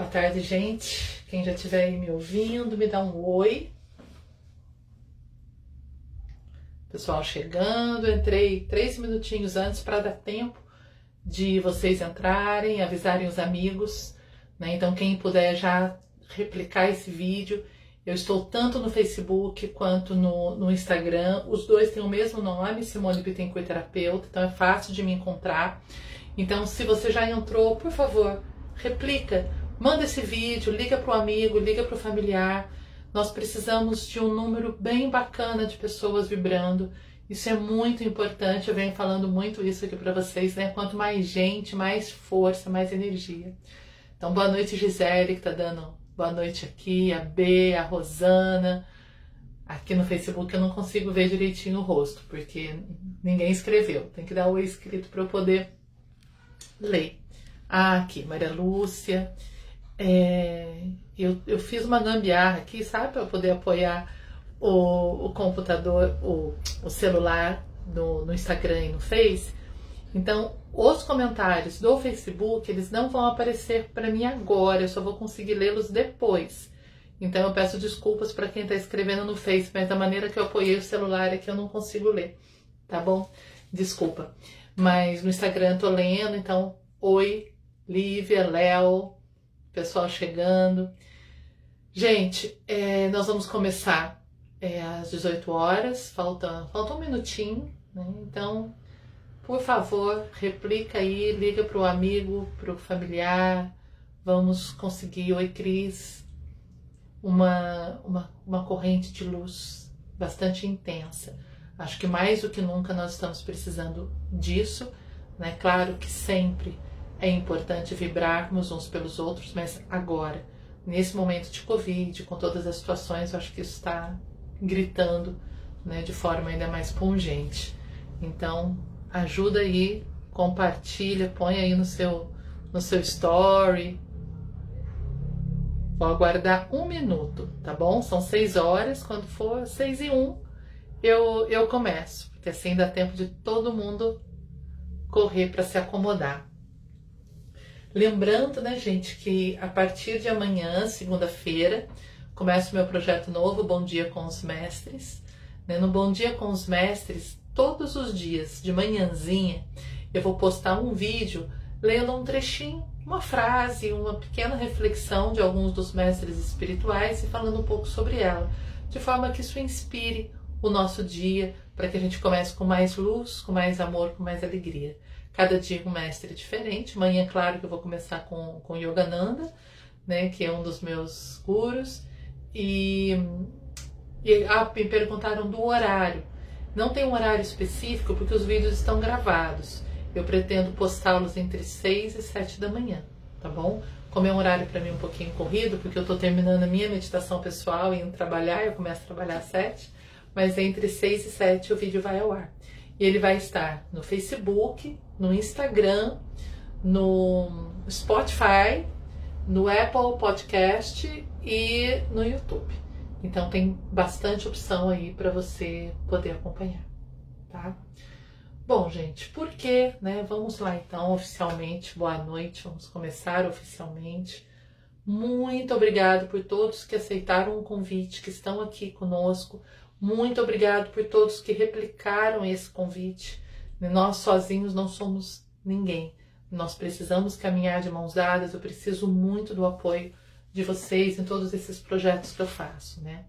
Boa tarde, gente. Quem já estiver aí me ouvindo, me dá um oi. Pessoal chegando, entrei três minutinhos antes para dar tempo de vocês entrarem, avisarem os amigos. Né? Então, quem puder já replicar esse vídeo. Eu estou tanto no Facebook quanto no, no Instagram. Os dois têm o mesmo nome, Simone Bittencourt Terapeuta, então é fácil de me encontrar. Então, se você já entrou, por favor, replica Manda esse vídeo, liga para o amigo, liga para o familiar. Nós precisamos de um número bem bacana de pessoas vibrando. Isso é muito importante. Eu venho falando muito isso aqui para vocês, né? Quanto mais gente, mais força, mais energia. Então, boa noite, Gisele, que tá dando boa noite aqui, a B, a Rosana. Aqui no Facebook eu não consigo ver direitinho o rosto, porque ninguém escreveu. Tem que dar o escrito para eu poder ler. Ah, aqui, Maria Lúcia. É, eu, eu fiz uma gambiarra aqui, sabe, para poder apoiar o, o computador, o, o celular no, no Instagram e no Face. Então, os comentários do Facebook, eles não vão aparecer para mim agora, eu só vou conseguir lê-los depois. Então, eu peço desculpas para quem está escrevendo no Face, mas da maneira que eu apoiei o celular é que eu não consigo ler, tá bom? Desculpa. Mas no Instagram eu tô lendo, então, oi, Lívia, Léo, pessoal chegando. Gente, é, nós vamos começar é, às 18 horas, falta, falta um minutinho, né? Então, por favor, replica aí, liga para o amigo, para o familiar, vamos conseguir, oi Cris, uma, uma, uma corrente de luz bastante intensa. Acho que mais do que nunca nós estamos precisando disso, né? Claro que sempre é importante vibrarmos uns pelos outros, mas agora, nesse momento de Covid, com todas as situações, eu acho que isso está gritando né, de forma ainda mais pungente. Então, ajuda aí, compartilha, põe aí no seu, no seu story. Vou aguardar um minuto, tá bom? São seis horas, quando for seis e um, eu, eu começo, porque assim dá tempo de todo mundo correr para se acomodar. Lembrando, né, gente, que a partir de amanhã, segunda-feira, começa o meu projeto novo, Bom Dia com os Mestres. Né? No Bom Dia com os Mestres, todos os dias, de manhãzinha, eu vou postar um vídeo lendo um trechinho, uma frase, uma pequena reflexão de alguns dos mestres espirituais e falando um pouco sobre ela, de forma que isso inspire o nosso dia, para que a gente comece com mais luz, com mais amor, com mais alegria. Cada dia um mestre diferente. Amanhã, claro que eu vou começar com, com Yogananda, né, que é um dos meus gurus. E, e ah, me perguntaram do horário. Não tem um horário específico porque os vídeos estão gravados. Eu pretendo postá-los entre 6 e 7 da manhã, tá bom? Como é um horário para mim um pouquinho corrido, porque eu estou terminando a minha meditação pessoal e indo trabalhar, eu começo a trabalhar às 7, mas entre 6 e 7 o vídeo vai ao ar. E ele vai estar no Facebook, no Instagram, no Spotify, no Apple Podcast e no YouTube. Então tem bastante opção aí para você poder acompanhar, tá? Bom, gente, por que, né? Vamos lá então, oficialmente. Boa noite, vamos começar oficialmente. Muito obrigado por todos que aceitaram o convite, que estão aqui conosco. Muito obrigado por todos que replicaram esse convite. Nós sozinhos não somos ninguém. Nós precisamos caminhar de mãos dadas. Eu preciso muito do apoio de vocês em todos esses projetos que eu faço, né?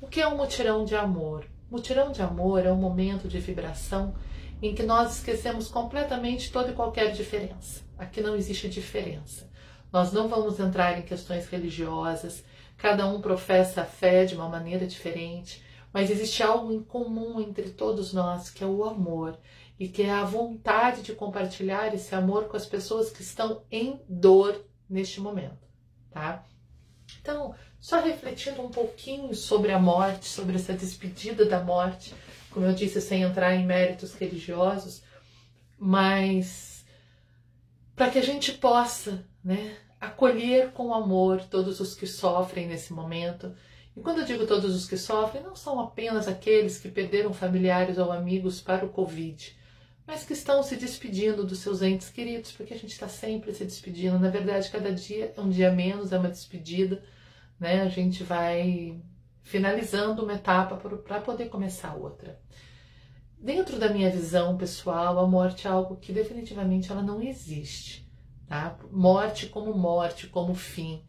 O que é um mutirão de amor? Mutirão de amor é um momento de vibração em que nós esquecemos completamente toda e qualquer diferença. Aqui não existe diferença. Nós não vamos entrar em questões religiosas, cada um professa a fé de uma maneira diferente, mas existe algo em comum entre todos nós, que é o amor, e que é a vontade de compartilhar esse amor com as pessoas que estão em dor neste momento, tá? Então, só refletindo um pouquinho sobre a morte, sobre essa despedida da morte, como eu disse, sem entrar em méritos religiosos, mas para que a gente possa, né, acolher com amor todos os que sofrem nesse momento, e quando eu digo todos os que sofrem, não são apenas aqueles que perderam familiares ou amigos para o Covid, mas que estão se despedindo dos seus entes queridos, porque a gente está sempre se despedindo. Na verdade, cada dia é um dia menos, é uma despedida, né? A gente vai finalizando uma etapa para poder começar outra. Dentro da minha visão pessoal, a morte é algo que definitivamente ela não existe, tá? Morte como morte, como fim.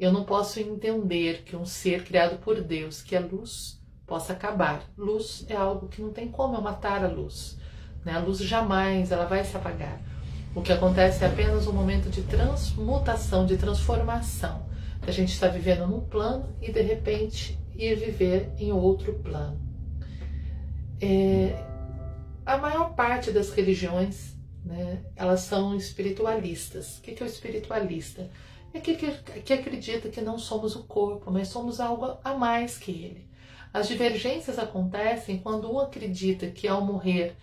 Eu não posso entender que um ser criado por Deus, que é luz, possa acabar. Luz é algo que não tem como eu matar a luz. Né? A luz jamais ela vai se apagar. O que acontece é apenas um momento de transmutação, de transformação. A gente está vivendo num plano e de repente ir viver em outro plano. É, a maior parte das religiões, né, elas são espiritualistas. O que é o espiritualista? É aquele que, que acredita que não somos o corpo, mas somos algo a mais que ele. As divergências acontecem quando um acredita que ao morrer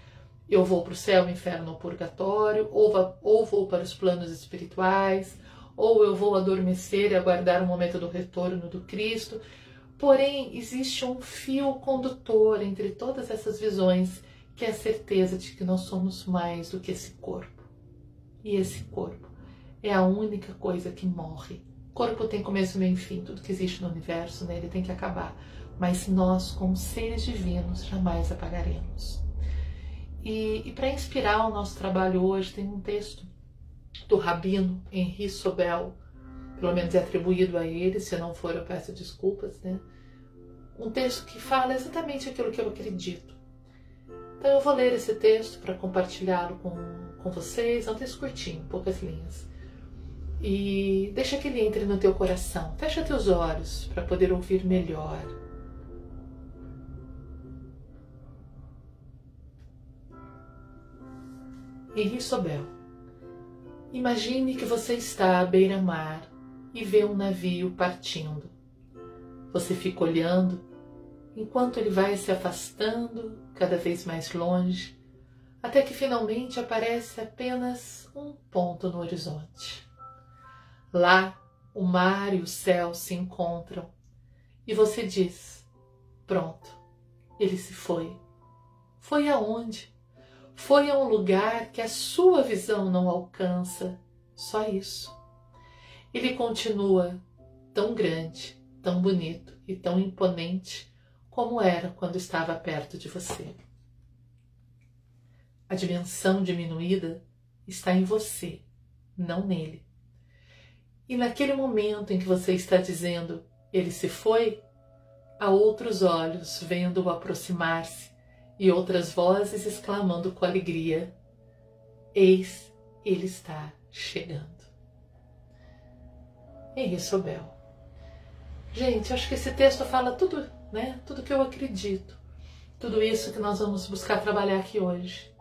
eu vou para o céu, inferno ou purgatório, ou, ou vou para os planos espirituais, ou eu vou adormecer e aguardar o momento do retorno do Cristo. Porém, existe um fio condutor entre todas essas visões, que é a certeza de que nós somos mais do que esse corpo. E esse corpo é a única coisa que morre. Corpo tem começo, meio e fim, tudo que existe no universo, né, ele tem que acabar. Mas nós, como seres divinos, jamais apagaremos. E, e para inspirar o nosso trabalho hoje, tem um texto do rabino Henri Sobel, pelo menos é atribuído a ele, se não for eu peço desculpas, né? Um texto que fala exatamente aquilo que eu acredito. Então eu vou ler esse texto para compartilhá-lo com, com vocês, é um texto curtinho, poucas linhas. E deixa que ele entre no teu coração. Fecha teus olhos para poder ouvir melhor Henri Sobel. Imagine que você está à beira-mar e vê um navio partindo. Você fica olhando enquanto ele vai se afastando cada vez mais longe, até que finalmente aparece apenas um ponto no horizonte. Lá, o mar e o céu se encontram e você diz: Pronto, ele se foi. Foi aonde? Foi a um lugar que a sua visão não alcança. Só isso. Ele continua tão grande, tão bonito e tão imponente como era quando estava perto de você. A dimensão diminuída está em você, não nele. E naquele momento em que você está dizendo ele se foi, há outros olhos vendo-o aproximar-se e outras vozes exclamando com alegria: Eis, ele está chegando. Henri Sobel. Gente, acho que esse texto fala tudo, né? Tudo que eu acredito. Tudo isso que nós vamos buscar trabalhar aqui hoje.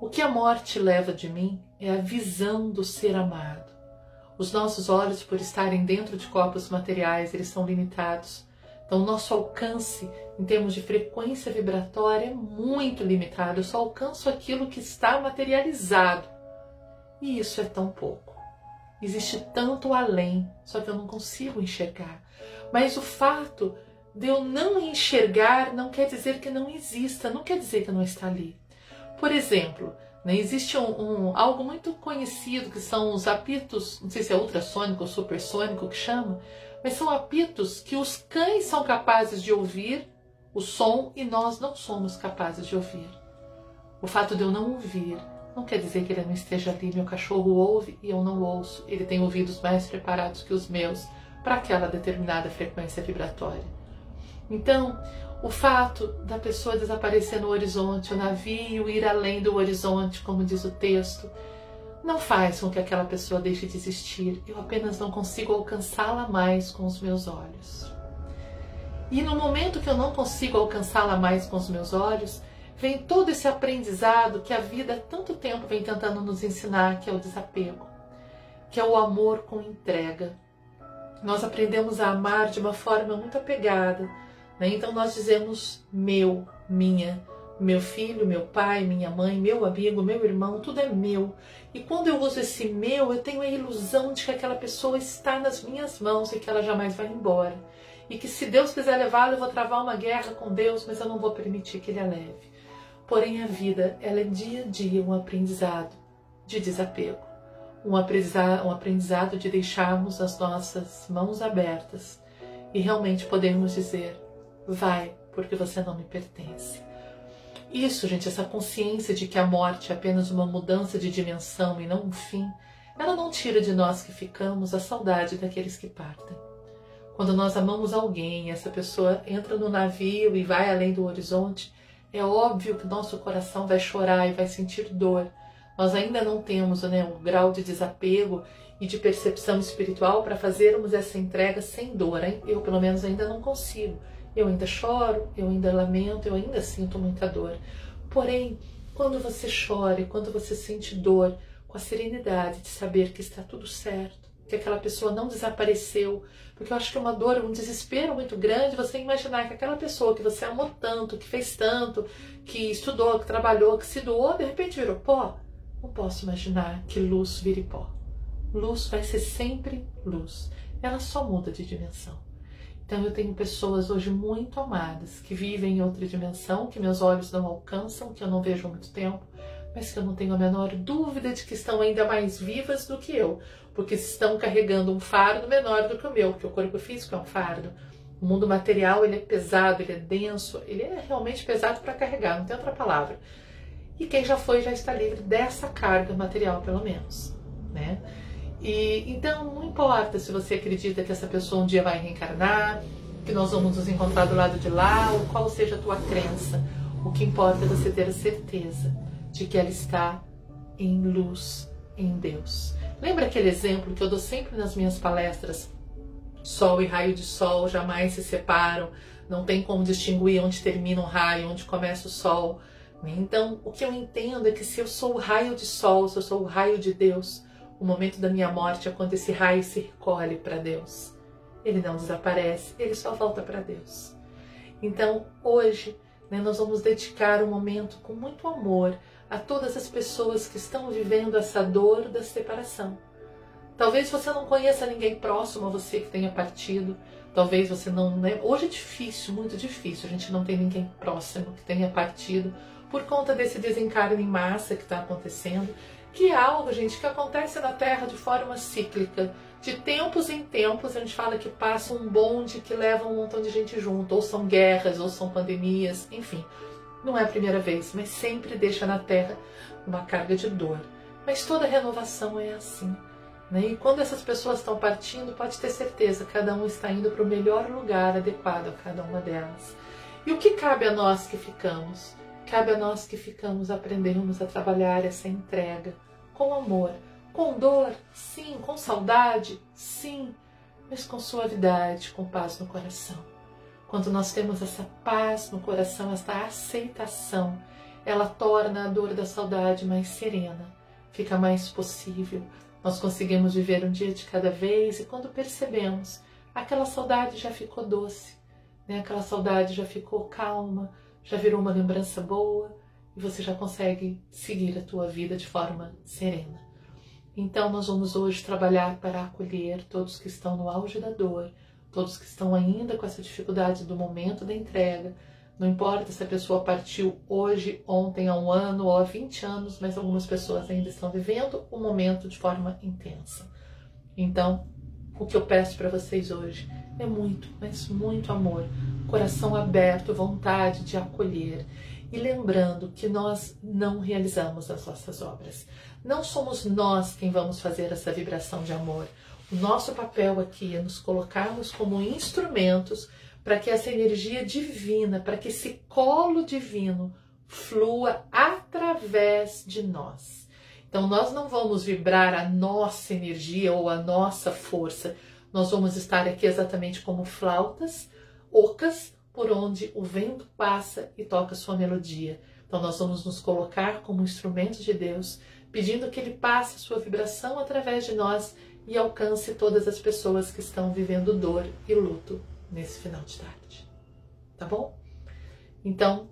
O que a morte leva de mim é a visão do ser amado. Os nossos olhos, por estarem dentro de corpos materiais, eles são limitados. Então, nosso alcance em termos de frequência vibratória é muito limitado. Eu só alcanço aquilo que está materializado. E isso é tão pouco. Existe tanto além, só que eu não consigo enxergar. Mas o fato de eu não enxergar não quer dizer que não exista, não quer dizer que não está ali. Por exemplo, né, existe um, um, algo muito conhecido que são os apitos, não sei se é ultrassônico ou supersônico que chama, mas são apitos que os cães são capazes de ouvir o som e nós não somos capazes de ouvir. O fato de eu não ouvir não quer dizer que ele não esteja ali. Meu cachorro ouve e eu não ouço. Ele tem ouvidos mais preparados que os meus para aquela determinada frequência vibratória. Então, o fato da pessoa desaparecer no horizonte, o navio ir além do horizonte, como diz o texto, não faz com que aquela pessoa deixe de existir, eu apenas não consigo alcançá-la mais com os meus olhos. E no momento que eu não consigo alcançá-la mais com os meus olhos, vem todo esse aprendizado que a vida há tanto tempo vem tentando nos ensinar, que é o desapego, que é o amor com entrega. Nós aprendemos a amar de uma forma muito apegada, né? então nós dizemos meu, minha, meu filho, meu pai, minha mãe, meu amigo, meu irmão, tudo é meu. E quando eu uso esse meu, eu tenho a ilusão de que aquela pessoa está nas minhas mãos e que ela jamais vai embora. E que se Deus quiser levá-la, eu vou travar uma guerra com Deus, mas eu não vou permitir que ele a leve. Porém, a vida, ela é dia a dia um aprendizado de desapego, um aprendizado, um aprendizado de deixarmos as nossas mãos abertas e realmente podermos dizer: vai, porque você não me pertence. Isso, gente, essa consciência de que a morte é apenas uma mudança de dimensão e não um fim, ela não tira de nós que ficamos a saudade daqueles que partem. Quando nós amamos alguém, essa pessoa entra no navio e vai além do horizonte, é óbvio que nosso coração vai chorar e vai sentir dor. Nós ainda não temos né, o grau de desapego e de percepção espiritual para fazermos essa entrega sem dor. Hein? Eu, pelo menos, ainda não consigo. Eu ainda choro, eu ainda lamento, eu ainda sinto muita dor. Porém, quando você chora quando você sente dor, com a serenidade de saber que está tudo certo, que aquela pessoa não desapareceu, porque eu acho que é uma dor, um desespero muito grande você imaginar que aquela pessoa que você amou tanto, que fez tanto, que estudou, que trabalhou, que se doou, de repente virou pó. Não posso imaginar que luz vire pó. Luz vai ser sempre luz. Ela só muda de dimensão. Então eu tenho pessoas hoje muito amadas que vivem em outra dimensão, que meus olhos não alcançam, que eu não vejo há muito tempo, mas que eu não tenho a menor dúvida de que estão ainda mais vivas do que eu, porque estão carregando um fardo menor do que o meu, porque o corpo físico é um fardo. O mundo material ele é pesado, ele é denso, ele é realmente pesado para carregar, não tem outra palavra. E quem já foi já está livre dessa carga material, pelo menos, né? E então não importa se você acredita que essa pessoa um dia vai reencarnar, que nós vamos nos encontrar do lado de lá, ou qual seja a tua crença. O que importa é você ter a certeza de que ela está em luz em Deus. Lembra aquele exemplo que eu dou sempre nas minhas palestras? Sol e raio de sol jamais se separam, não tem como distinguir onde termina o raio, onde começa o sol. Então, o que eu entendo é que se eu sou o raio de sol, se eu sou o raio de Deus, o momento da minha morte é quando esse raio se recolhe para Deus. Ele não desaparece, ele só volta para Deus. Então, hoje, né, nós vamos dedicar um momento com muito amor a todas as pessoas que estão vivendo essa dor da separação. Talvez você não conheça ninguém próximo a você que tenha partido. Talvez você não. Né? Hoje é difícil, muito difícil. A gente não tem ninguém próximo que tenha partido por conta desse desencarne em massa que está acontecendo que é algo, gente, que acontece na Terra de forma cíclica. De tempos em tempos, a gente fala que passa um bonde que leva um montão de gente junto, ou são guerras, ou são pandemias, enfim. Não é a primeira vez, mas sempre deixa na Terra uma carga de dor. Mas toda renovação é assim. Né? E quando essas pessoas estão partindo, pode ter certeza, cada um está indo para o melhor lugar adequado a cada uma delas. E o que cabe a nós que ficamos? Cabe a nós que ficamos aprendermos a trabalhar essa entrega, com amor, com dor, sim, com saudade, sim, mas com suavidade, com paz no coração. Quando nós temos essa paz no coração, essa aceitação, ela torna a dor da saudade mais serena, fica mais possível. Nós conseguimos viver um dia de cada vez e quando percebemos, aquela saudade já ficou doce, né? aquela saudade já ficou calma, já virou uma lembrança boa, e você já consegue seguir a tua vida de forma serena. Então nós vamos hoje trabalhar para acolher todos que estão no auge da dor, todos que estão ainda com essa dificuldade do momento da entrega. Não importa se a pessoa partiu hoje, ontem, há um ano ou há 20 anos, mas algumas pessoas ainda estão vivendo o momento de forma intensa. Então, o que eu peço para vocês hoje é muito, mas muito amor, coração aberto, vontade de acolher e lembrando que nós não realizamos as nossas obras. Não somos nós quem vamos fazer essa vibração de amor. O nosso papel aqui é nos colocarmos como instrumentos para que essa energia divina, para que esse colo divino flua através de nós. Então, nós não vamos vibrar a nossa energia ou a nossa força, nós vamos estar aqui exatamente como flautas ocas por onde o vento passa e toca sua melodia. Então nós vamos nos colocar como instrumentos de Deus, pedindo que ele passe sua vibração através de nós e alcance todas as pessoas que estão vivendo dor e luto nesse final de tarde. Tá bom? Então,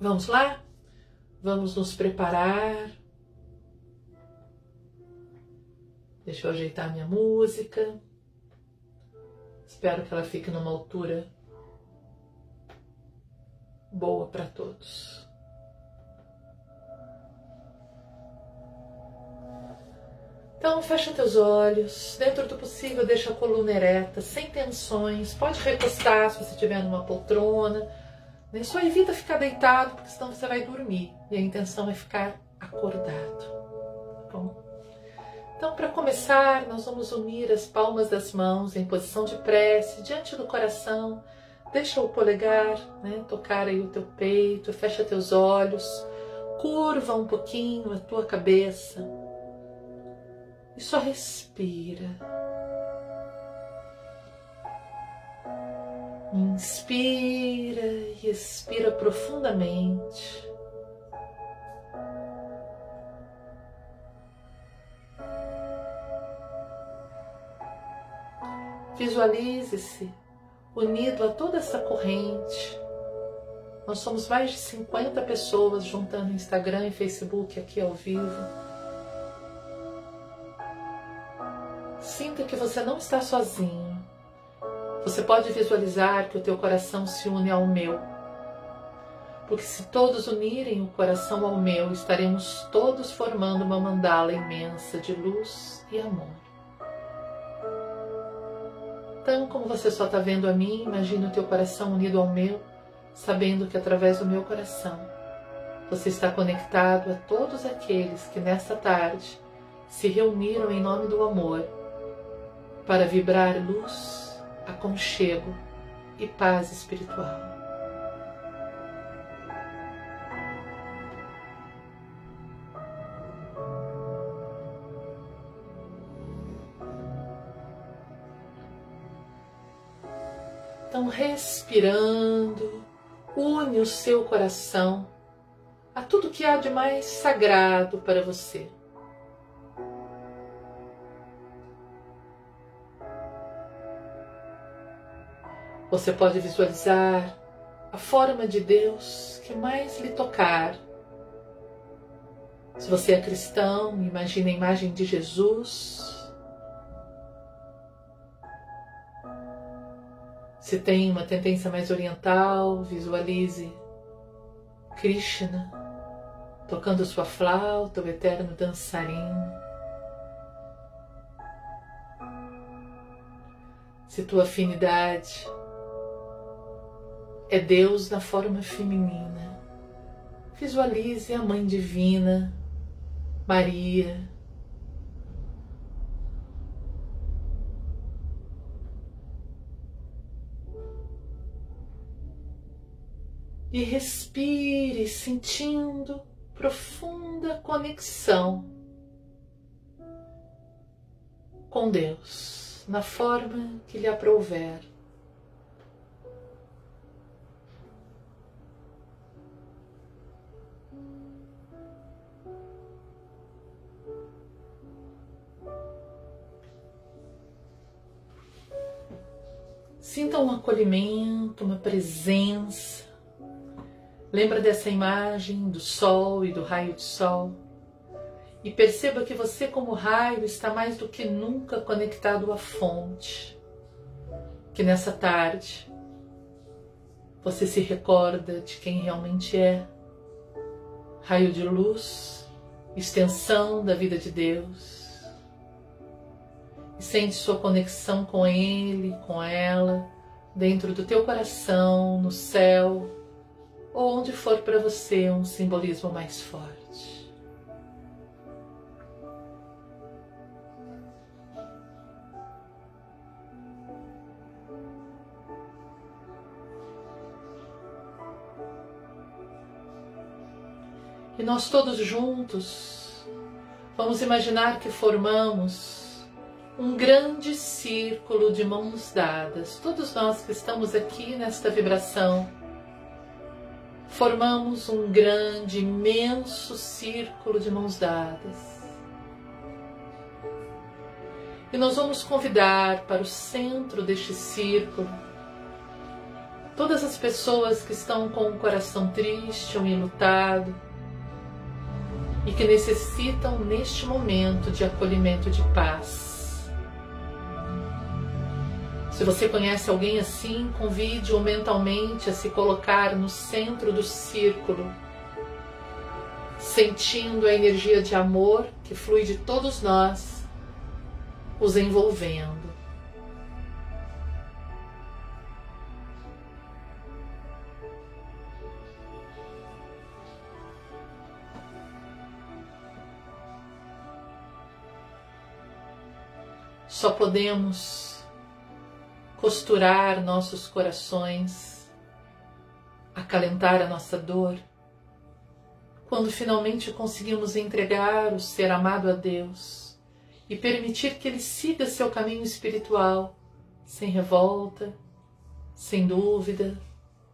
vamos lá? Vamos nos preparar. Deixa eu ajeitar minha música. Espero que ela fique numa altura boa para todos. Então, fecha teus olhos, dentro do possível, deixa a coluna ereta, sem tensões. Pode recostar se você estiver numa poltrona. Né? Só evita ficar deitado, porque senão você vai dormir. E a intenção é ficar acordado. Tá bom? Então, para começar, nós vamos unir as palmas das mãos em posição de prece diante do coração Deixa o polegar né, tocar aí o teu peito, fecha teus olhos, curva um pouquinho a tua cabeça e só respira. Inspira e expira profundamente. Visualize-se unido a toda essa corrente. Nós somos mais de 50 pessoas juntando Instagram e Facebook aqui ao vivo. Sinta que você não está sozinho. Você pode visualizar que o teu coração se une ao meu. Porque se todos unirem o coração ao meu, estaremos todos formando uma mandala imensa de luz e amor. Então, como você só está vendo a mim, imagine o teu coração unido ao meu, sabendo que através do meu coração você está conectado a todos aqueles que nesta tarde se reuniram em nome do amor para vibrar luz, aconchego e paz espiritual. Então, respirando, une o seu coração a tudo que há de mais sagrado para você. Você pode visualizar a forma de Deus que mais lhe tocar. Se você é cristão, imagine a imagem de Jesus. Se tem uma tendência mais oriental, visualize Krishna tocando sua flauta, o eterno dançarino. Se tua afinidade é Deus na forma feminina. Visualize a Mãe Divina, Maria. E respire sentindo profunda conexão com Deus, na forma que lhe aprouver. Sinta um acolhimento, uma presença. Lembra dessa imagem do sol e do raio de sol? E perceba que você, como raio, está mais do que nunca conectado à fonte. Que nessa tarde você se recorda de quem realmente é. Raio de luz, extensão da vida de Deus e sente sua conexão com Ele, com ela, dentro do teu coração, no céu, ou onde for para você um simbolismo mais forte. E nós todos juntos vamos imaginar que formamos um grande círculo de mãos dadas. Todos nós que estamos aqui nesta vibração formamos um grande, imenso círculo de mãos dadas. E nós vamos convidar para o centro deste círculo todas as pessoas que estão com o coração triste ou enlutado e que necessitam neste momento de acolhimento de paz. Se você conhece alguém assim, convide-o mentalmente a se colocar no centro do círculo, sentindo a energia de amor que flui de todos nós os envolvendo. Só podemos costurar nossos corações, acalentar a nossa dor, quando finalmente conseguimos entregar o ser amado a Deus e permitir que ele siga seu caminho espiritual sem revolta, sem dúvida,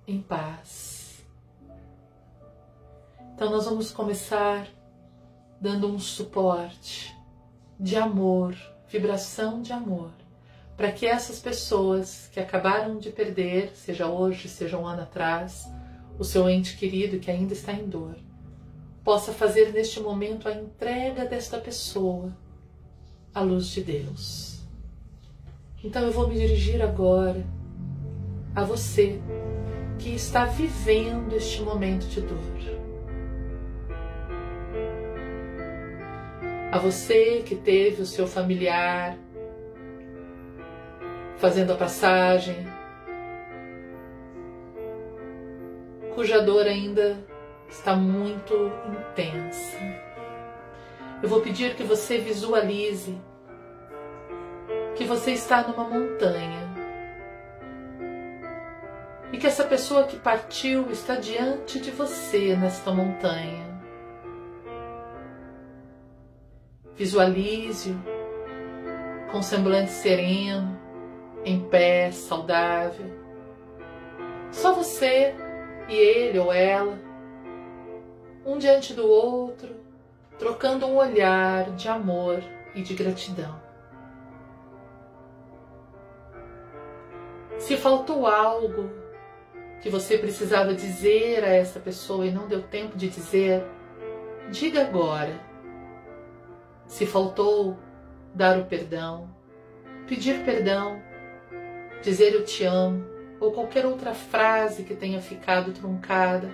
em paz. Então, nós vamos começar dando um suporte de amor vibração de amor, para que essas pessoas que acabaram de perder, seja hoje, seja um ano atrás, o seu ente querido que ainda está em dor, possa fazer neste momento a entrega desta pessoa à luz de Deus. Então eu vou me dirigir agora a você que está vivendo este momento de dor. a você que teve o seu familiar fazendo a passagem, cuja dor ainda está muito intensa. Eu vou pedir que você visualize que você está numa montanha e que essa pessoa que partiu está diante de você nesta montanha. Visualize-o com semblante sereno, em pé, saudável. Só você e ele ou ela, um diante do outro, trocando um olhar de amor e de gratidão. Se faltou algo que você precisava dizer a essa pessoa e não deu tempo de dizer, diga agora se faltou dar o perdão, pedir perdão, dizer eu te amo ou qualquer outra frase que tenha ficado truncada.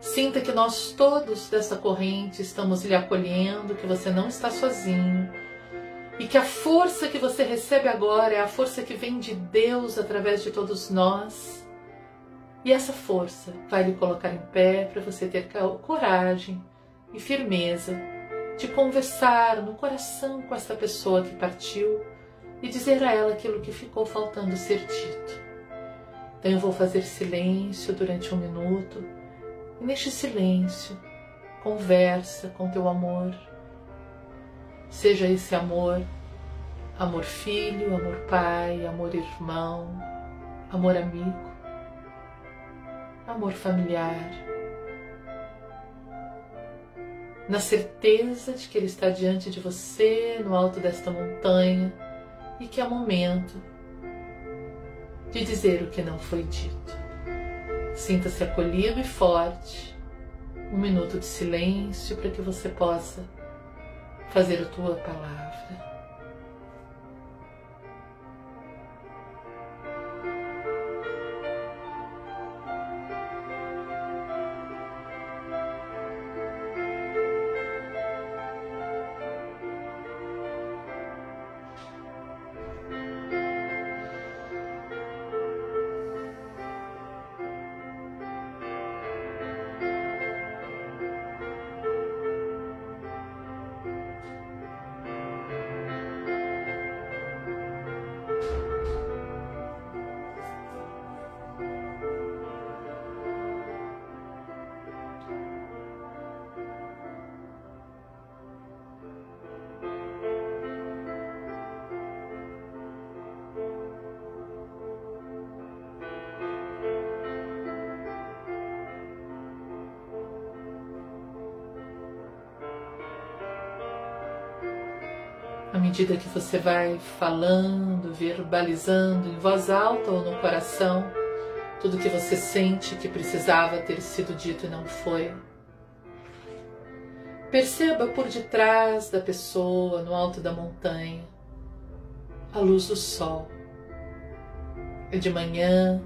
Sinta que nós todos dessa corrente estamos lhe acolhendo, que você não está sozinho e que a força que você recebe agora é a força que vem de Deus através de todos nós. E essa força vai lhe colocar em pé para você ter coragem e firmeza de conversar no coração com essa pessoa que partiu e dizer a ela aquilo que ficou faltando ser dito. Então eu vou fazer silêncio durante um minuto e neste silêncio conversa com teu amor. Seja esse amor amor filho, amor pai, amor irmão, amor amigo, amor familiar na certeza de que Ele está diante de você no alto desta montanha e que é momento de dizer o que não foi dito. Sinta-se acolhido e forte. Um minuto de silêncio para que você possa fazer a tua palavra. Medida que você vai falando, verbalizando em voz alta ou no coração, tudo que você sente que precisava ter sido dito e não foi. Perceba por detrás da pessoa, no alto da montanha, a luz do sol. É de manhã,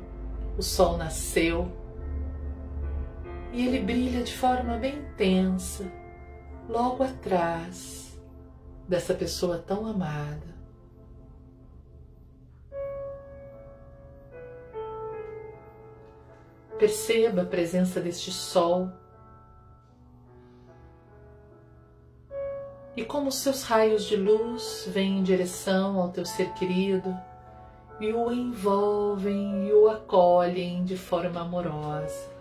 o sol nasceu e ele brilha de forma bem intensa logo atrás dessa pessoa tão amada. Perceba a presença deste sol e como seus raios de luz vêm em direção ao teu ser querido e o envolvem e o acolhem de forma amorosa.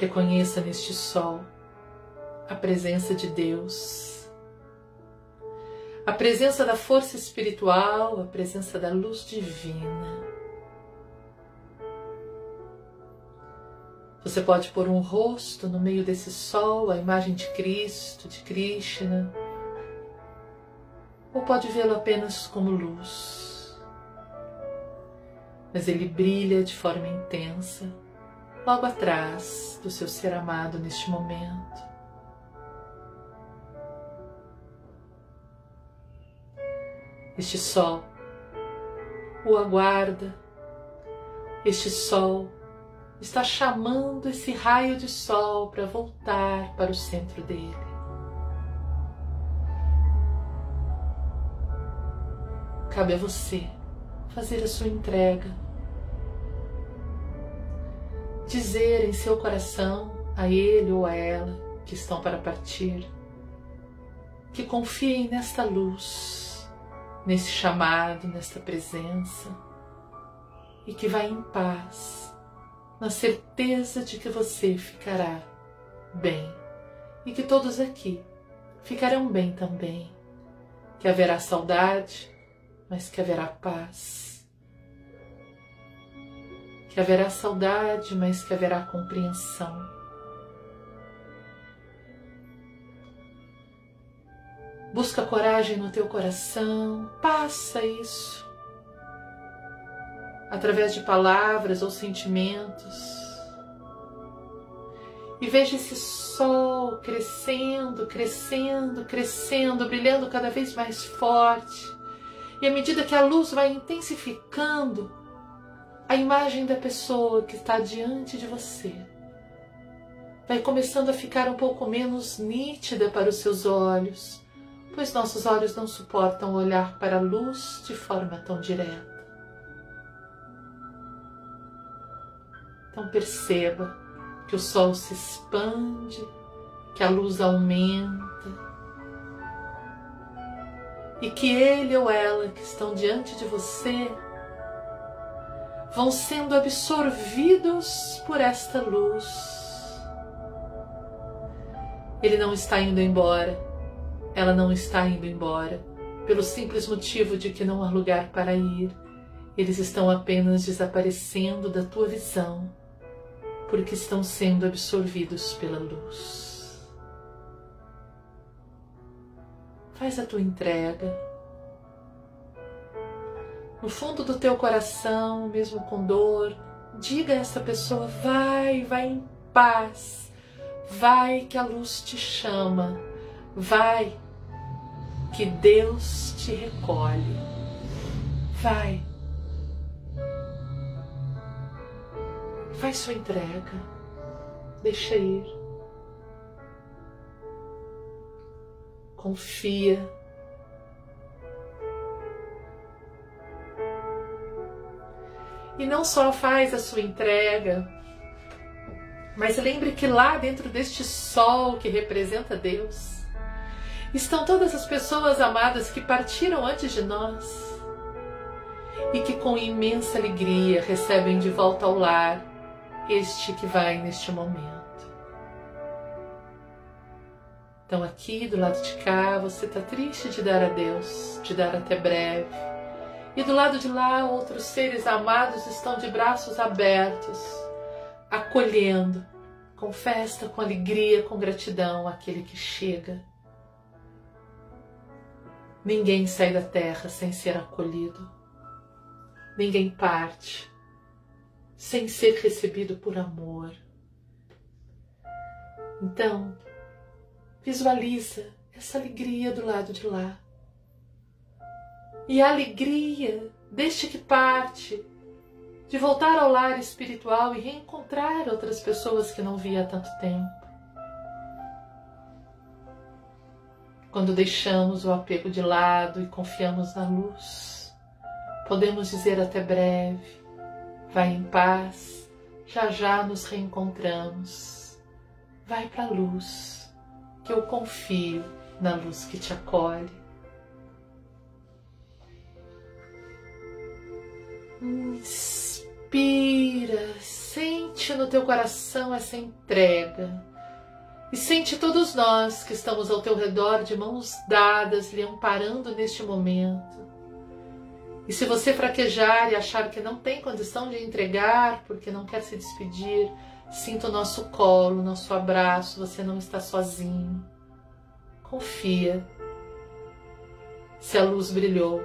Reconheça neste sol a presença de Deus, a presença da força espiritual, a presença da luz divina. Você pode pôr um rosto no meio desse sol, a imagem de Cristo, de Krishna, ou pode vê-lo apenas como luz. Mas ele brilha de forma intensa logo atrás do seu ser amado neste momento. Este sol o aguarda, este sol está chamando esse raio de sol para voltar para o centro dele. Cabe a você fazer a sua entrega dizer em seu coração a ele ou a ela que estão para partir que confiem nesta luz, nesse chamado, nesta presença e que vá em paz, na certeza de que você ficará bem e que todos aqui ficarão bem também, que haverá saudade, mas que haverá paz que haverá saudade, mas que haverá compreensão. Busca coragem no teu coração, passa isso através de palavras ou sentimentos. E veja esse sol crescendo, crescendo, crescendo, brilhando cada vez mais forte. E à medida que a luz vai intensificando, a imagem da pessoa que está diante de você vai começando a ficar um pouco menos nítida para os seus olhos, pois nossos olhos não suportam olhar para a luz de forma tão direta. Então perceba que o sol se expande, que a luz aumenta e que ele ou ela que estão diante de você vão sendo absorvidos por esta luz. Ele não está indo embora, ela não está indo embora, pelo simples motivo de que não há lugar para ir. Eles estão apenas desaparecendo da tua visão, porque estão sendo absorvidos pela luz. Faz a tua entrega no fundo do teu coração, mesmo com dor, diga a essa pessoa: vai, vai em paz, vai que a luz te chama, vai que Deus te recolhe, vai. Faz sua entrega, deixa ir. Confia E não só faz a sua entrega, mas lembre que lá dentro deste sol que representa Deus, estão todas as pessoas amadas que partiram antes de nós e que com imensa alegria recebem de volta ao lar este que vai neste momento. Então, aqui do lado de cá, você está triste de dar adeus, de dar até breve e do lado de lá, outros seres amados estão de braços abertos, acolhendo, com festa, com alegria, com gratidão aquele que chega. Ninguém sai da terra sem ser acolhido. Ninguém parte sem ser recebido por amor. Então, visualiza essa alegria do lado de lá e a alegria deste que parte de voltar ao lar espiritual e reencontrar outras pessoas que não via há tanto tempo. Quando deixamos o apego de lado e confiamos na luz, podemos dizer até breve, vai em paz, já já nos reencontramos. Vai para a luz, que eu confio na luz que te acolhe. Inspira, sente no teu coração essa entrega e sente todos nós que estamos ao teu redor de mãos dadas, lhe amparando neste momento. E se você fraquejar e achar que não tem condição de entregar porque não quer se despedir, sinta o nosso colo, nosso abraço, você não está sozinho. Confia. Se a luz brilhou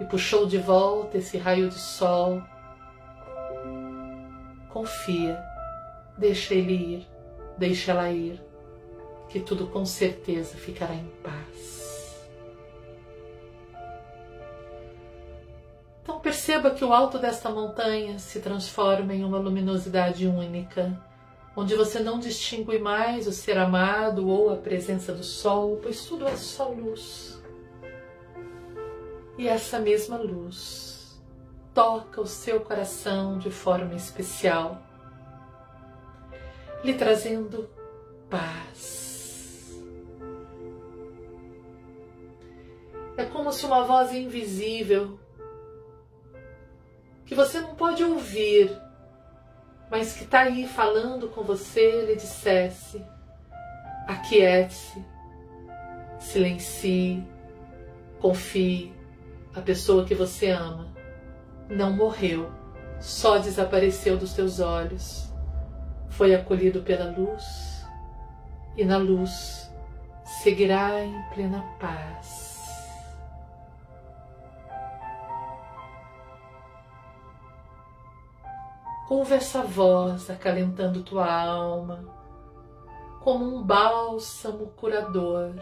e puxou de volta esse raio de sol, confia, deixa ele ir Deixe ela ir, que tudo com certeza ficará em paz. Então perceba que o alto desta montanha se transforma em uma luminosidade única, onde você não distingue mais o ser amado ou a presença do sol, pois tudo é só luz. E essa mesma luz toca o seu coração de forma especial lhe trazendo paz. É como se uma voz invisível, que você não pode ouvir, mas que está aí falando com você, lhe dissesse: aquiete-se, silencie, confie. A pessoa que você ama não morreu, só desapareceu dos teus olhos foi acolhido pela luz e na luz seguirá em plena paz. Ouve essa voz acalentando tua alma como um bálsamo curador.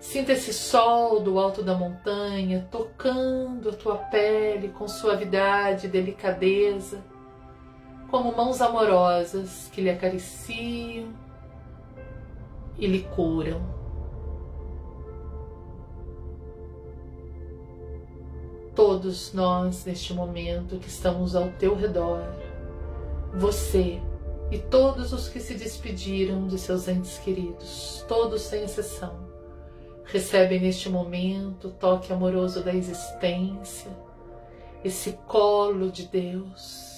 Sinta esse sol do alto da montanha tocando a tua pele com suavidade e delicadeza como mãos amorosas que lhe acariciam e lhe curam. Todos nós, neste momento que estamos ao teu redor, você e todos os que se despediram de seus entes queridos, todos sem exceção, recebem neste momento o toque amoroso da existência, esse colo de Deus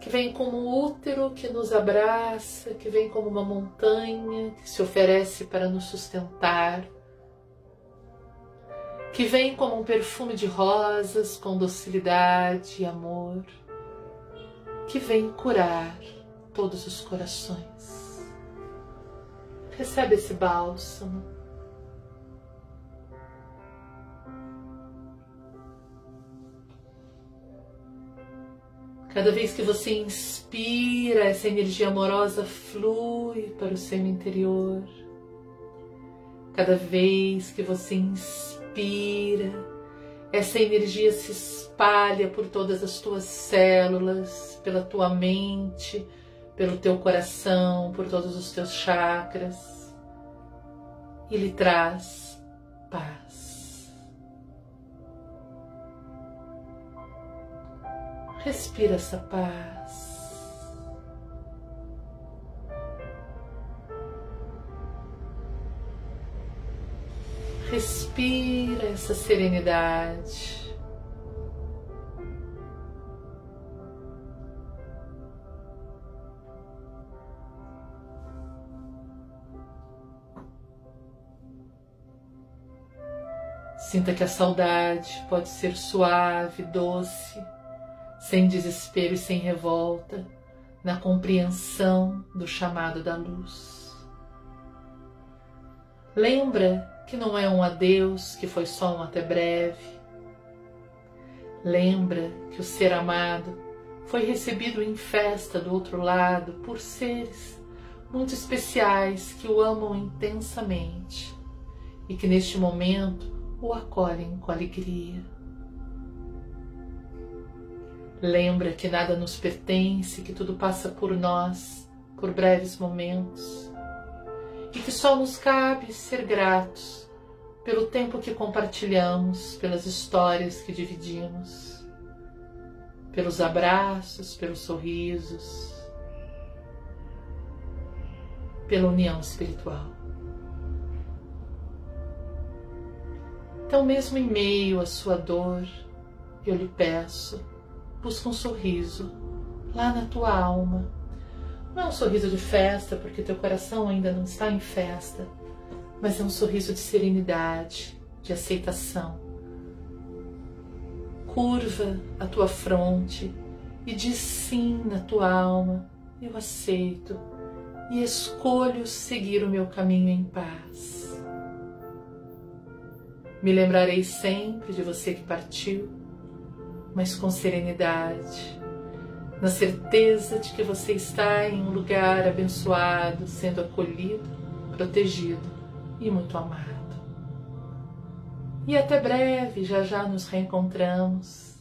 que vem como um útero que nos abraça, que vem como uma montanha que se oferece para nos sustentar, que vem como um perfume de rosas com docilidade e amor, que vem curar todos os corações. Recebe esse bálsamo Cada vez que você inspira, essa energia amorosa flui para o seu interior. Cada vez que você inspira, essa energia se espalha por todas as tuas células, pela tua mente, pelo teu coração, por todos os teus chakras e lhe traz paz. Respira essa paz. Respira essa serenidade. Sinta que a saudade pode ser suave, doce sem desespero e sem revolta, na compreensão do chamado da luz. Lembra que não é um adeus, que foi só um até breve. Lembra que o ser amado foi recebido em festa do outro lado por seres muito especiais que o amam intensamente e que neste momento o acolhem com alegria. Lembra que nada nos pertence, que tudo passa por nós, por breves momentos, e que só nos cabe ser gratos pelo tempo que compartilhamos, pelas histórias que dividimos, pelos abraços, pelos sorrisos, pela união espiritual. Então, mesmo em meio à sua dor, eu lhe peço, busca um sorriso lá na tua alma. Não é um sorriso de festa, porque teu coração ainda não está em festa, mas é um sorriso de serenidade, de aceitação. Curva a tua fronte e diz sim na tua alma: eu aceito e escolho seguir o meu caminho em paz. Me lembrarei sempre de você que partiu, mas com serenidade, na certeza de que você está em um lugar abençoado, sendo acolhido, protegido e muito amado. E até breve, já já nos reencontramos.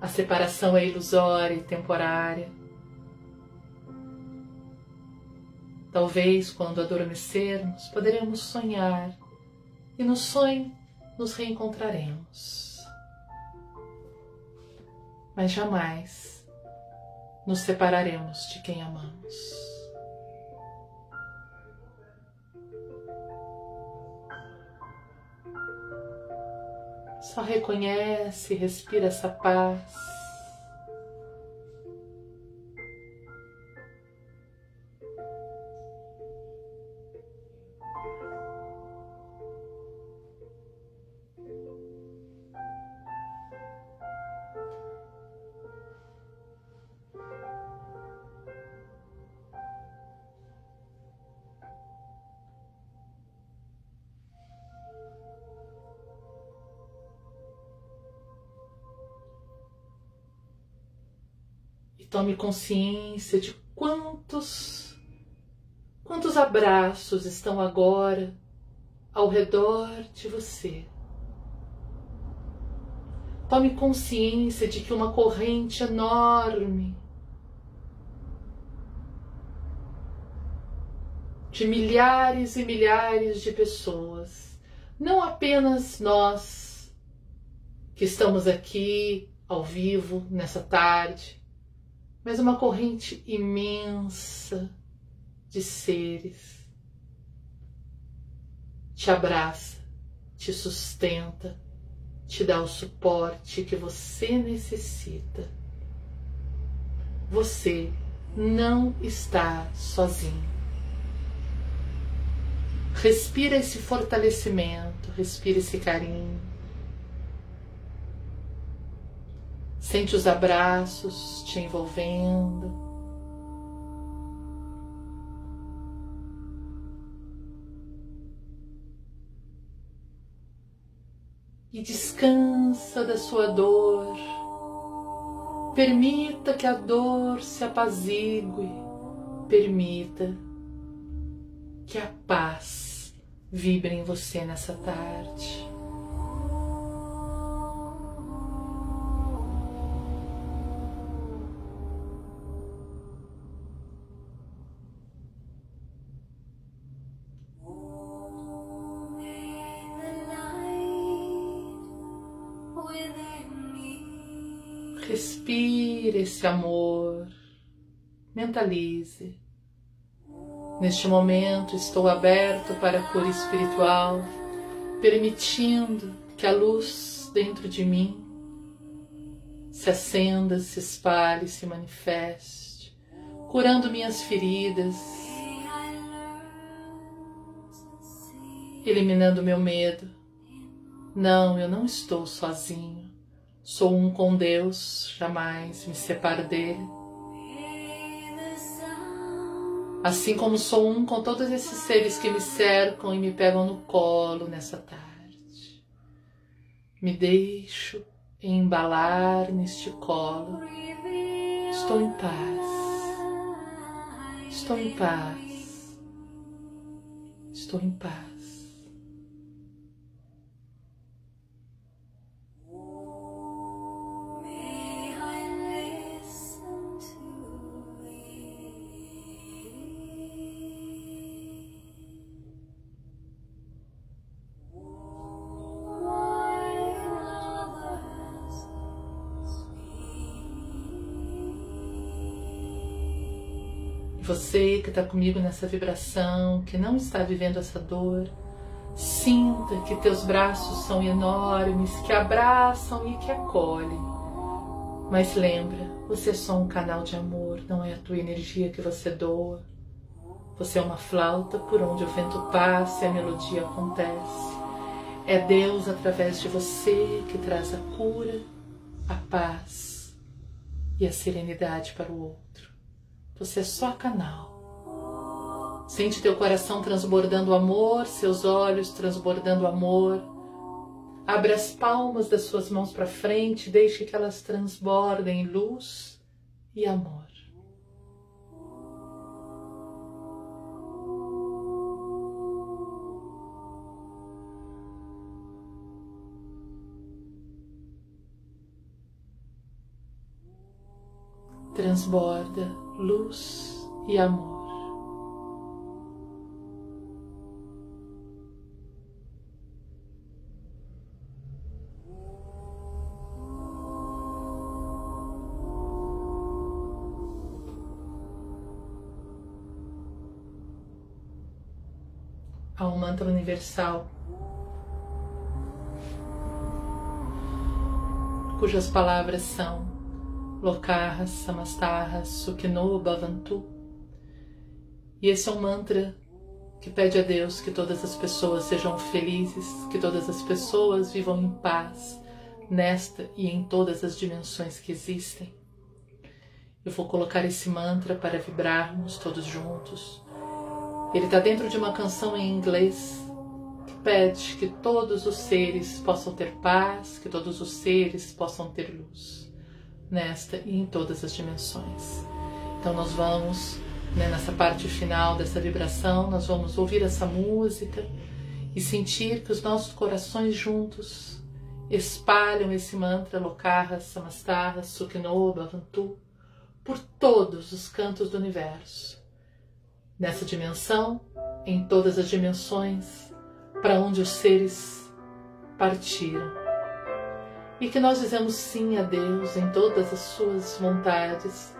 A separação é ilusória e temporária. Talvez quando adormecermos, poderemos sonhar e no sonho nos reencontraremos. Mas jamais nos separaremos de quem amamos. Só reconhece, respira essa paz. Tome consciência de quantos quantos abraços estão agora ao redor de você. Tome consciência de que uma corrente enorme de milhares e milhares de pessoas, não apenas nós que estamos aqui ao vivo nessa tarde, mas uma corrente imensa de seres te abraça, te sustenta, te dá o suporte que você necessita. Você não está sozinho. Respira esse fortalecimento, respira esse carinho Sente os abraços te envolvendo. E descansa da sua dor. Permita que a dor se apazigue. Permita que a paz vibre em você nessa tarde. Amor, mentalize. Neste momento estou aberto para a cura espiritual, permitindo que a luz dentro de mim se acenda, se espalhe, se manifeste, curando minhas feridas, eliminando meu medo. Não, eu não estou sozinho. Sou um com Deus, jamais me separo dele. Assim como sou um com todos esses seres que me cercam e me pegam no colo nessa tarde. Me deixo embalar neste colo. Estou em paz. Estou em paz. Estou em paz. Você que está comigo nessa vibração, que não está vivendo essa dor, sinta que teus braços são enormes, que abraçam e que acolhem. Mas lembra, você é só um canal de amor, não é a tua energia que você doa. Você é uma flauta por onde o vento passa e a melodia acontece. É Deus através de você que traz a cura, a paz e a serenidade para o outro. Você é só canal. Sente teu coração transbordando amor, seus olhos transbordando amor. Abre as palmas das suas mãos para frente, deixe que elas transbordem luz e amor. transborda luz e amor. Um mantra universal cujas palavras são Lokarra, Samastarra, Sukino, Bhavantu. E esse é um mantra que pede a Deus que todas as pessoas sejam felizes, que todas as pessoas vivam em paz nesta e em todas as dimensões que existem. Eu vou colocar esse mantra para vibrarmos todos juntos. Ele está dentro de uma canção em inglês que pede que todos os seres possam ter paz, que todos os seres possam ter luz nesta e em todas as dimensões. Então nós vamos, né, nessa parte final dessa vibração, nós vamos ouvir essa música e sentir que os nossos corações juntos espalham esse mantra Lokarra, Samastarra, Sukino, Bhavantu por todos os cantos do universo. Nessa dimensão, em todas as dimensões, para onde os seres partiram e que nós dizemos sim a Deus em todas as suas vontades,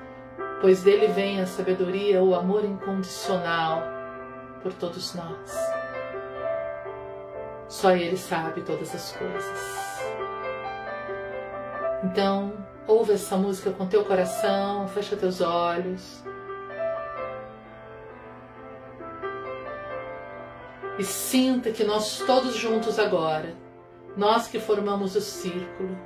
pois dele vem a sabedoria, o amor incondicional por todos nós. Só Ele sabe todas as coisas. Então, ouve essa música com teu coração, fecha teus olhos. E sinta que nós todos juntos agora nós que formamos o círculo,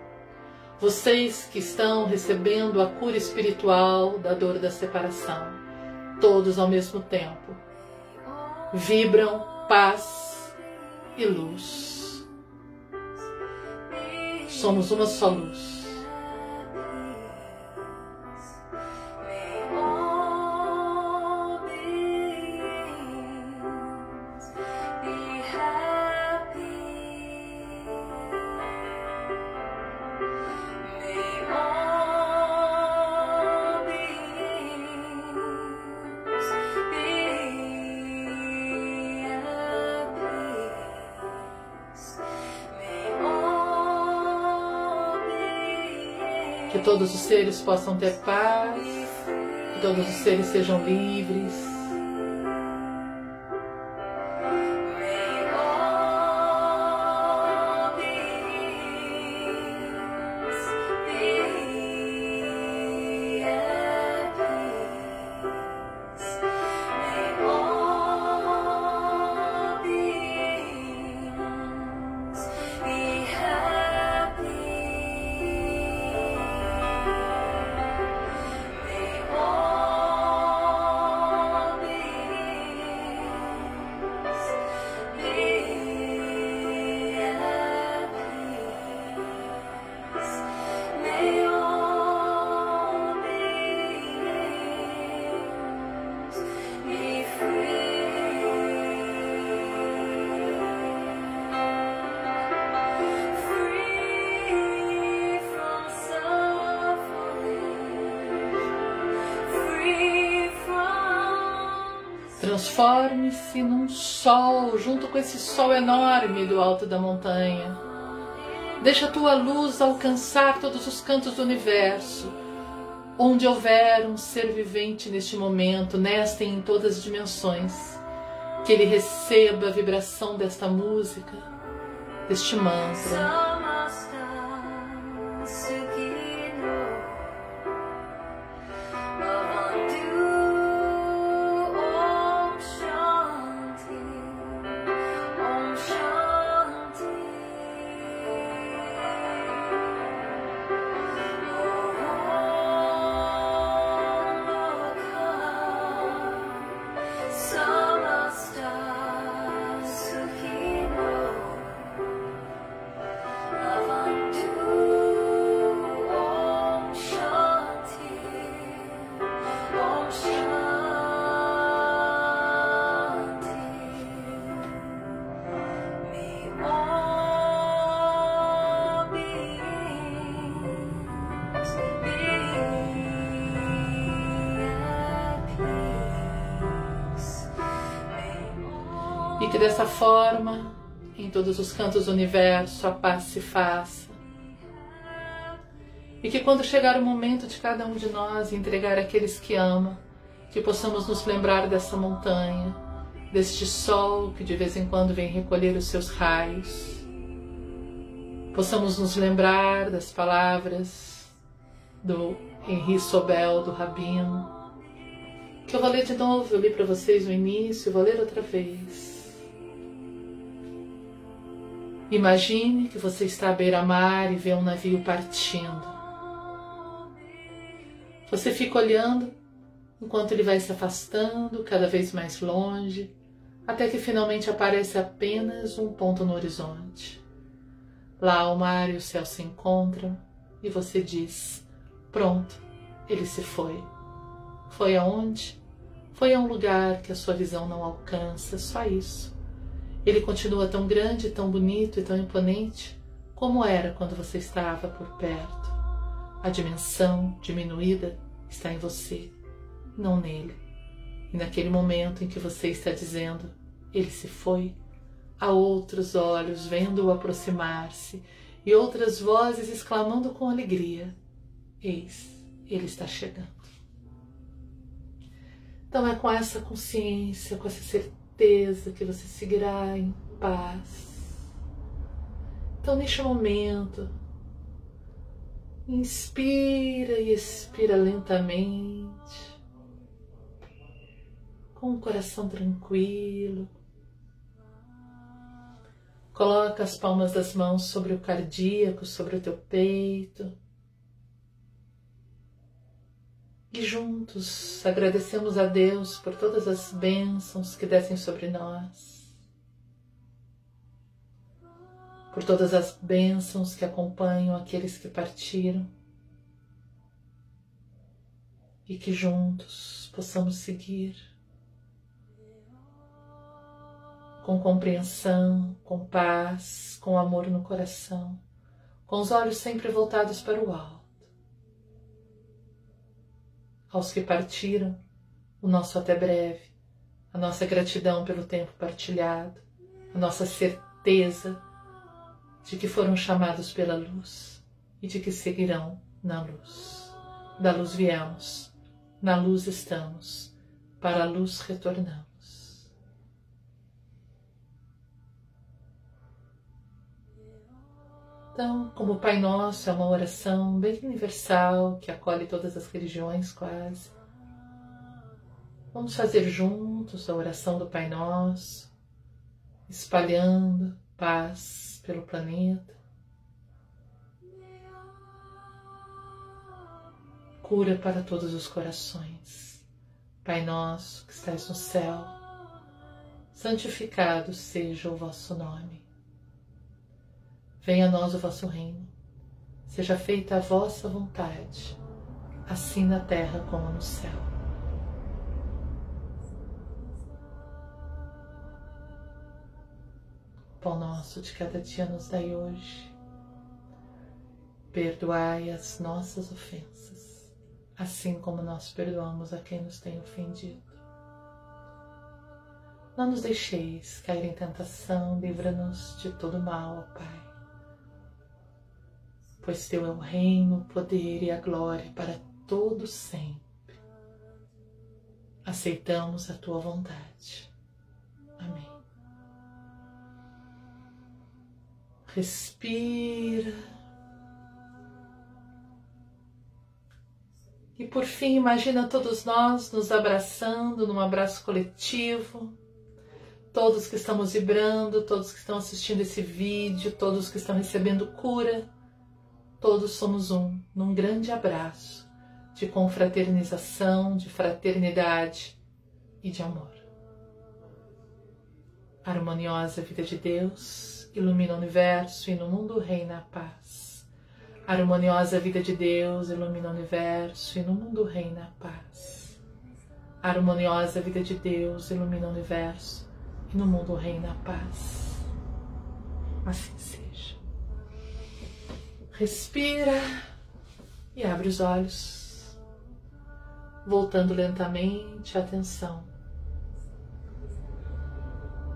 vocês que estão recebendo a cura espiritual da dor da separação, todos ao mesmo tempo, vibram paz e luz. Somos uma só luz. Todos os seres possam ter paz, que todos os seres sejam livres. Transforme-se num sol, junto com esse sol enorme do alto da montanha. Deixa a tua luz alcançar todos os cantos do universo. onde houver um ser vivente neste momento, nesta e em todas as dimensões, que ele receba a vibração desta música, deste mantra. E que dessa forma, em todos os cantos do universo, a paz se faça. E que quando chegar o momento de cada um de nós entregar aqueles que ama, que possamos nos lembrar dessa montanha, deste sol que de vez em quando vem recolher os seus raios. Possamos nos lembrar das palavras do Henri Sobel, do Rabino, que eu vou ler de novo, eu li para vocês no início, vou ler outra vez. Imagine que você está à beira-mar e vê um navio partindo. Você fica olhando enquanto ele vai se afastando cada vez mais longe, até que finalmente aparece apenas um ponto no horizonte. Lá o mar e o céu se encontram e você diz: Pronto, ele se foi. Foi aonde? Foi a um lugar que a sua visão não alcança, só isso. Ele continua tão grande, tão bonito e tão imponente como era quando você estava por perto. A dimensão diminuída está em você, não nele. E naquele momento em que você está dizendo, ele se foi, há outros olhos vendo-o aproximar-se e outras vozes exclamando com alegria: Eis, ele está chegando. Então é com essa consciência, com essa certeza certeza que você seguirá em paz. Então, neste momento, inspira e expira lentamente, com o coração tranquilo. Coloca as palmas das mãos sobre o cardíaco, sobre o teu peito. E juntos agradecemos a Deus por todas as bênçãos que descem sobre nós, por todas as bênçãos que acompanham aqueles que partiram, e que juntos possamos seguir. Com compreensão, com paz, com amor no coração, com os olhos sempre voltados para o alto aos que partiram, o nosso até breve, a nossa gratidão pelo tempo partilhado, a nossa certeza de que foram chamados pela luz e de que seguirão na luz. Da luz viemos, na luz estamos, para a luz retornamos. Então, como o Pai Nosso é uma oração bem universal, que acolhe todas as religiões quase, vamos fazer juntos a oração do Pai Nosso, espalhando paz pelo planeta. Cura para todos os corações. Pai nosso que estais no céu, santificado seja o vosso nome. Venha a nós o vosso reino. Seja feita a vossa vontade, assim na terra como no céu. Pão nosso de cada dia nos dai hoje. Perdoai as nossas ofensas, assim como nós perdoamos a quem nos tem ofendido. Não nos deixeis cair em tentação, livra-nos de todo mal, ó Pai pois teu é o reino, o poder e a glória para todo sempre. Aceitamos a tua vontade. Amém. Respira. E por fim, imagina todos nós nos abraçando num abraço coletivo. Todos que estamos vibrando, todos que estão assistindo esse vídeo, todos que estão recebendo cura. Todos somos um, num grande abraço de confraternização, de fraternidade e de amor. A harmoniosa vida de Deus ilumina o universo e no mundo reina a paz. A harmoniosa vida de Deus ilumina o universo e no mundo reina a paz. A harmoniosa vida de Deus ilumina o universo e no mundo reina a paz. Assim seja. Respira e abre os olhos voltando lentamente a atenção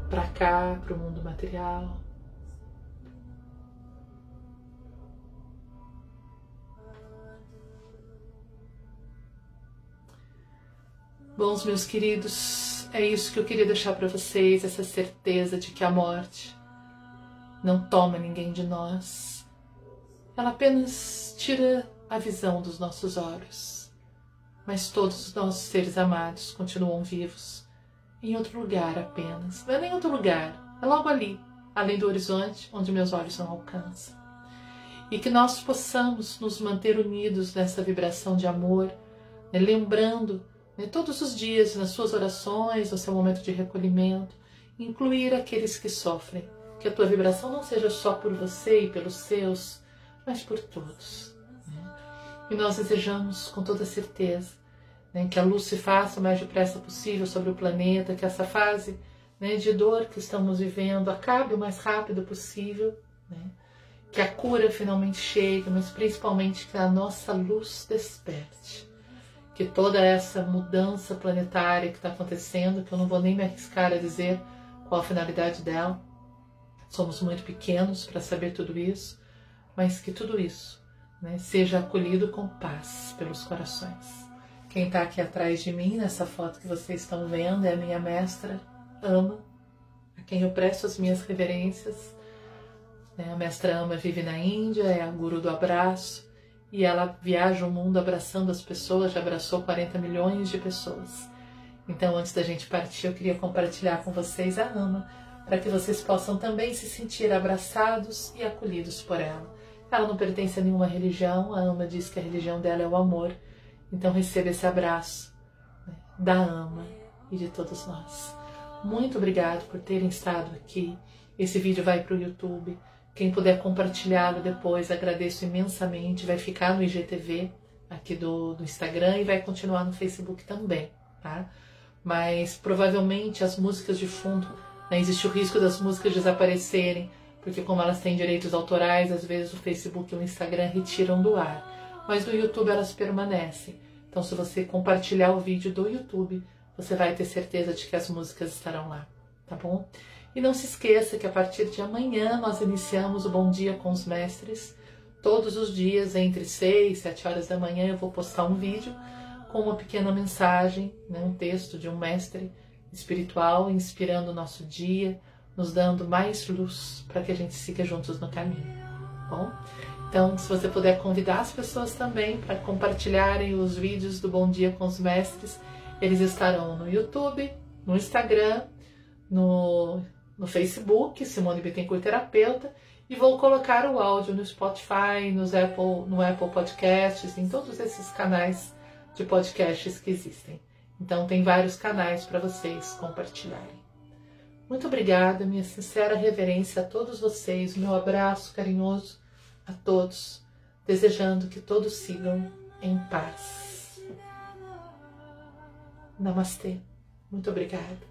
para cá, para o mundo material. Bons meus queridos, é isso que eu queria deixar para vocês, essa certeza de que a morte não toma ninguém de nós. Ela apenas tira a visão dos nossos olhos mas todos os nossos seres amados continuam vivos, em outro lugar apenas. Não é nem outro lugar, é logo ali, além do horizonte, onde meus olhos não alcançam. E que nós possamos nos manter unidos nessa vibração de amor, né, lembrando né, todos os dias nas suas orações, no seu momento de recolhimento, incluir aqueles que sofrem. Que a tua vibração não seja só por você e pelos seus, mas por todos. Né? E nós desejamos com toda certeza né, que a luz se faça o mais depressa possível sobre o planeta, que essa fase né, de dor que estamos vivendo acabe o mais rápido possível, né, que a cura finalmente chegue, mas principalmente que a nossa luz desperte. Que toda essa mudança planetária que está acontecendo, que eu não vou nem me arriscar a dizer qual a finalidade dela, somos muito pequenos para saber tudo isso, mas que tudo isso né, seja acolhido com paz pelos corações. Quem está aqui atrás de mim, nessa foto que vocês estão vendo, é a minha mestra Ama, a quem eu presto as minhas reverências. É, a mestra Ama vive na Índia, é a guru do abraço e ela viaja o mundo abraçando as pessoas, já abraçou 40 milhões de pessoas. Então, antes da gente partir, eu queria compartilhar com vocês a Ama, para que vocês possam também se sentir abraçados e acolhidos por ela. Ela não pertence a nenhuma religião, a Ama diz que a religião dela é o amor então receba esse abraço né, da ama e de todos nós. Muito obrigado por terem estado aqui. Esse vídeo vai para o YouTube. Quem puder compartilhá-lo depois, agradeço imensamente. Vai ficar no IGTV aqui do, do Instagram e vai continuar no Facebook também, tá? Mas provavelmente as músicas de fundo, né, existe o risco das músicas desaparecerem, porque como elas têm direitos autorais, às vezes o Facebook e o Instagram retiram do ar mas no YouTube elas permanecem. Então, se você compartilhar o vídeo do YouTube, você vai ter certeza de que as músicas estarão lá, tá bom? E não se esqueça que a partir de amanhã nós iniciamos o Bom Dia com os Mestres. Todos os dias, entre 6 e 7 horas da manhã, eu vou postar um vídeo com uma pequena mensagem, né, um texto de um mestre espiritual, inspirando o nosso dia, nos dando mais luz para que a gente siga juntos no caminho. Bom? Então, se você puder convidar as pessoas também para compartilharem os vídeos do Bom Dia com os Mestres, eles estarão no YouTube, no Instagram, no, no Facebook, Simone Bittencourt Terapeuta, e vou colocar o áudio no Spotify, nos Apple, no Apple Podcasts, em todos esses canais de podcasts que existem. Então, tem vários canais para vocês compartilharem. Muito obrigada, minha sincera reverência a todos vocês, meu abraço carinhoso a todos, desejando que todos sigam em paz. Namastê. Muito obrigada.